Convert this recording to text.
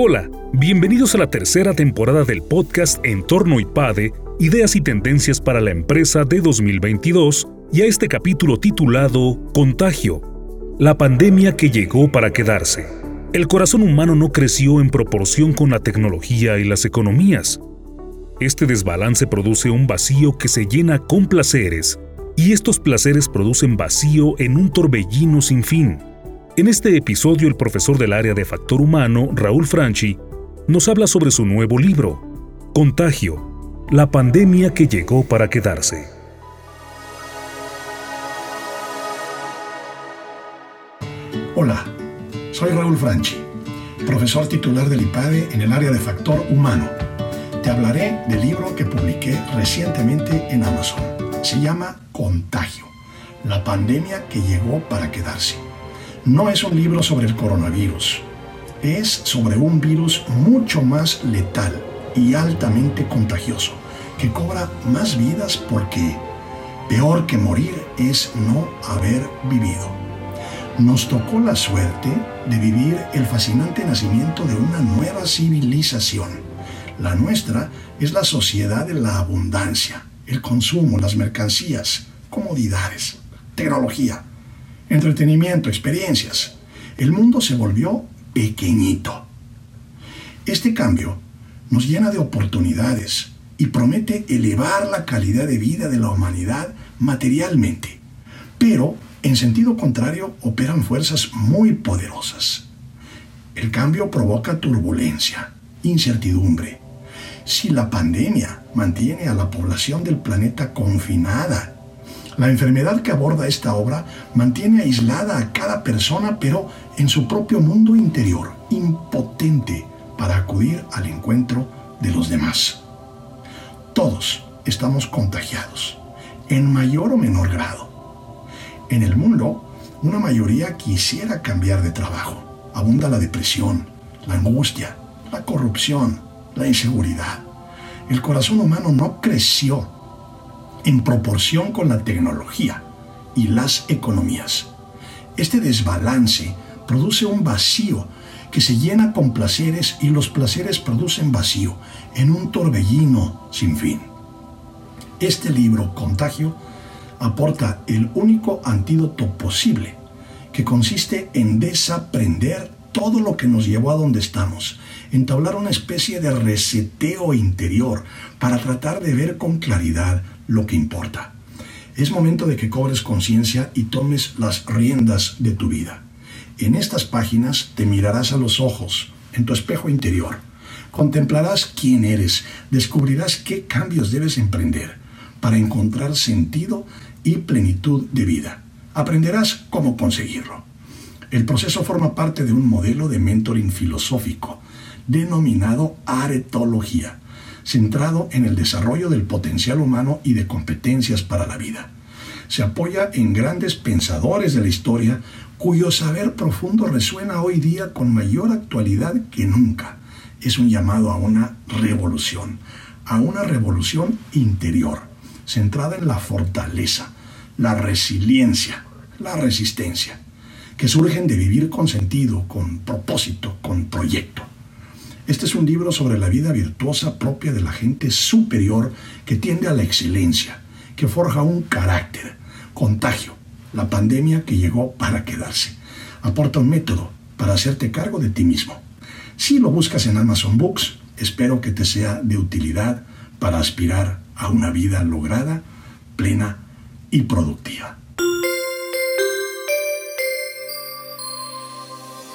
Hola, bienvenidos a la tercera temporada del podcast Entorno IPADE, Ideas y Tendencias para la Empresa de 2022 y a este capítulo titulado Contagio, la pandemia que llegó para quedarse. El corazón humano no creció en proporción con la tecnología y las economías. Este desbalance produce un vacío que se llena con placeres, y estos placeres producen vacío en un torbellino sin fin. En este episodio, el profesor del área de factor humano, Raúl Franchi, nos habla sobre su nuevo libro, Contagio, la pandemia que llegó para quedarse. Hola, soy Raúl Franchi, profesor titular del IPADE en el área de factor humano. Te hablaré del libro que publiqué recientemente en Amazon. Se llama Contagio, la pandemia que llegó para quedarse no es un libro sobre el coronavirus, es sobre un virus mucho más letal y altamente contagioso, que cobra más vidas porque peor que morir es no haber vivido. Nos tocó la suerte de vivir el fascinante nacimiento de una nueva civilización. La nuestra es la sociedad de la abundancia, el consumo, las mercancías, comodidades, tecnología entretenimiento, experiencias. El mundo se volvió pequeñito. Este cambio nos llena de oportunidades y promete elevar la calidad de vida de la humanidad materialmente. Pero, en sentido contrario, operan fuerzas muy poderosas. El cambio provoca turbulencia, incertidumbre. Si la pandemia mantiene a la población del planeta confinada la enfermedad que aborda esta obra mantiene aislada a cada persona, pero en su propio mundo interior, impotente para acudir al encuentro de los demás. Todos estamos contagiados, en mayor o menor grado. En el mundo, una mayoría quisiera cambiar de trabajo. Abunda la depresión, la angustia, la corrupción, la inseguridad. El corazón humano no creció en proporción con la tecnología y las economías. Este desbalance produce un vacío que se llena con placeres y los placeres producen vacío en un torbellino sin fin. Este libro, Contagio, aporta el único antídoto posible, que consiste en desaprender todo lo que nos llevó a donde estamos, entablar una especie de reseteo interior para tratar de ver con claridad lo que importa. Es momento de que cobres conciencia y tomes las riendas de tu vida. En estas páginas te mirarás a los ojos, en tu espejo interior. Contemplarás quién eres, descubrirás qué cambios debes emprender para encontrar sentido y plenitud de vida. Aprenderás cómo conseguirlo. El proceso forma parte de un modelo de mentoring filosófico denominado aretología centrado en el desarrollo del potencial humano y de competencias para la vida. Se apoya en grandes pensadores de la historia cuyo saber profundo resuena hoy día con mayor actualidad que nunca. Es un llamado a una revolución, a una revolución interior, centrada en la fortaleza, la resiliencia, la resistencia, que surgen de vivir con sentido, con propósito, con proyecto. Este es un libro sobre la vida virtuosa propia de la gente superior que tiende a la excelencia, que forja un carácter, contagio, la pandemia que llegó para quedarse. Aporta un método para hacerte cargo de ti mismo. Si lo buscas en Amazon Books, espero que te sea de utilidad para aspirar a una vida lograda, plena y productiva.